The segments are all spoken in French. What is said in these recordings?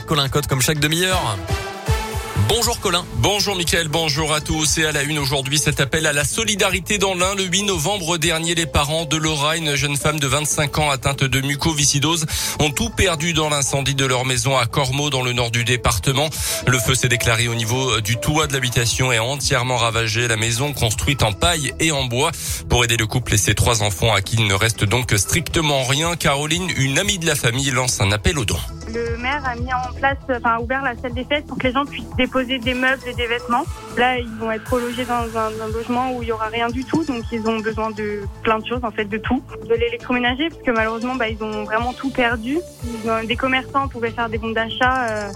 Colin comme chaque demi-heure. Bonjour Colin. Bonjour Mickaël, bonjour à tous. Et à la une aujourd'hui, cet appel à la solidarité dans l'Ain. Le 8 novembre dernier, les parents de Laura, une jeune femme de 25 ans atteinte de mucoviscidose, ont tout perdu dans l'incendie de leur maison à Cormeaux, dans le nord du département. Le feu s'est déclaré au niveau du toit de l'habitation et a entièrement ravagé la maison construite en paille et en bois. Pour aider le couple et ses trois enfants à qui il ne reste donc strictement rien, Caroline, une amie de la famille, lance un appel aux dons. Le maire a mis en place, enfin ouvert la salle des fêtes pour que les gens puissent déposer des meubles et des vêtements. Là, ils vont être relogés dans un, logement où il y aura rien du tout, donc ils ont besoin de plein de choses, en fait, de tout, de l'électroménager, parce que malheureusement, bah, ils ont vraiment tout perdu. Des commerçants pouvaient faire des bons d'achat. euh,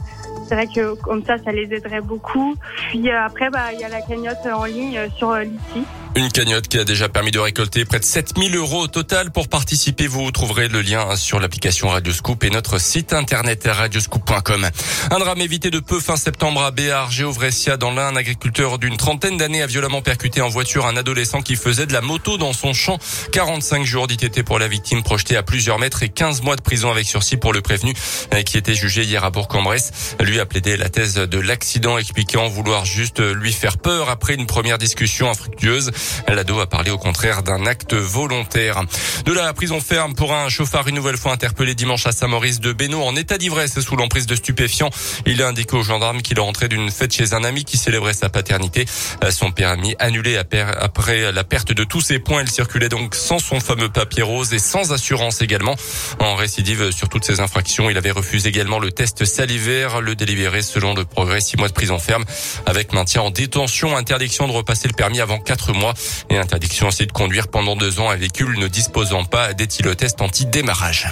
c'est vrai que comme ça, ça les aiderait beaucoup. Puis euh, après, bah, il y a la cagnotte en ligne euh, sur euh, l'ITI. Une cagnotte qui a déjà permis de récolter près de 7000 euros au total. Pour participer, vous trouverez le lien sur l'application Radioscoop et notre site internet radioscoop.com. Un drame évité de peu fin septembre à Béar, Géovressia, dans l'Ain. Un agriculteur d'une trentaine d'années a violemment percuté en voiture un adolescent qui faisait de la moto dans son champ. 45 jours d'ITT pour la victime projetée à plusieurs mètres et 15 mois de prison avec sursis pour le prévenu euh, qui était jugé hier à Bourg-en-Bresse. Lui a plaidé la thèse de l'accident expliquant vouloir juste lui faire peur après une première discussion infructueuse. L'ado a parlé au contraire d'un acte volontaire. De la prison ferme pour un chauffard une nouvelle fois interpellé dimanche à Saint-Maurice de Bénaud en état d'ivresse sous l'emprise de stupéfiants. Il a indiqué aux gendarmes qu'il est rentré d'une fête chez un ami qui célébrait sa paternité. Euh, Son permis annulé après la perte de tous ses points. Il circulait donc sans son fameux papier rose et sans assurance également. En récidive sur toutes ces infractions, il avait refusé également le test salivaire. Le délibéré selon le progrès, six mois de prison ferme avec maintien en détention, interdiction de repasser le permis avant quatre mois et interdiction aussi de conduire pendant deux ans un véhicule ne disposant pas d'éthylotest anti-démarrage.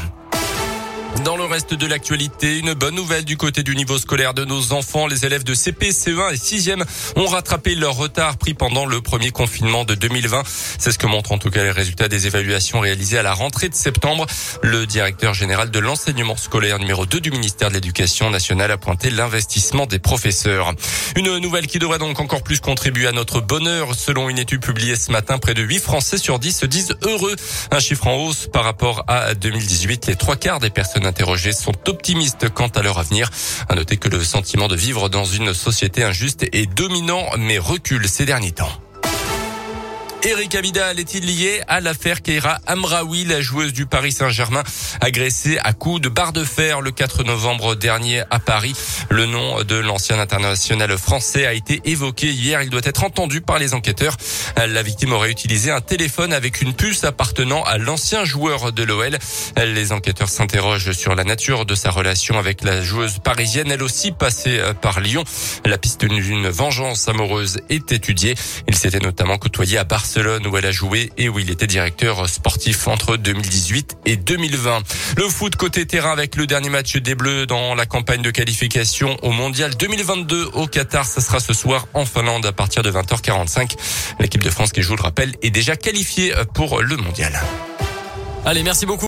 Dans le reste de l'actualité, une bonne nouvelle du côté du niveau scolaire de nos enfants. Les élèves de CP, CE1 et 6e ont rattrapé leur retard pris pendant le premier confinement de 2020. C'est ce que montrent en tout cas les résultats des évaluations réalisées à la rentrée de septembre. Le directeur général de l'enseignement scolaire numéro 2 du ministère de l'Éducation nationale a pointé l'investissement des professeurs. Une nouvelle qui devrait donc encore plus contribuer à notre bonheur. Selon une étude publiée ce matin, près de 8 Français sur 10 se disent heureux. Un chiffre en hausse par rapport à 2018. Les trois quarts des personnes interrogées sont optimistes quant à leur avenir. À noter que le sentiment de vivre dans une société injuste est dominant mais recule ces derniers temps. Eric Abidal est-il lié à l'affaire Keira Amraoui, la joueuse du Paris Saint-Germain, agressée à coups de barre de fer le 4 novembre dernier à Paris? Le nom de l'ancien international français a été évoqué hier. Il doit être entendu par les enquêteurs. La victime aurait utilisé un téléphone avec une puce appartenant à l'ancien joueur de l'OL. Les enquêteurs s'interrogent sur la nature de sa relation avec la joueuse parisienne, elle aussi passée par Lyon. La piste d'une vengeance amoureuse est étudiée. Il s'était notamment côtoyé à Barcelone où elle a joué et où il était directeur sportif entre 2018 et 2020. Le foot côté terrain avec le dernier match des Bleus dans la campagne de qualification au Mondial 2022 au Qatar. Ça sera ce soir en Finlande à partir de 20h45. L'équipe de France qui joue, le rappel, est déjà qualifiée pour le Mondial. Allez, merci beaucoup.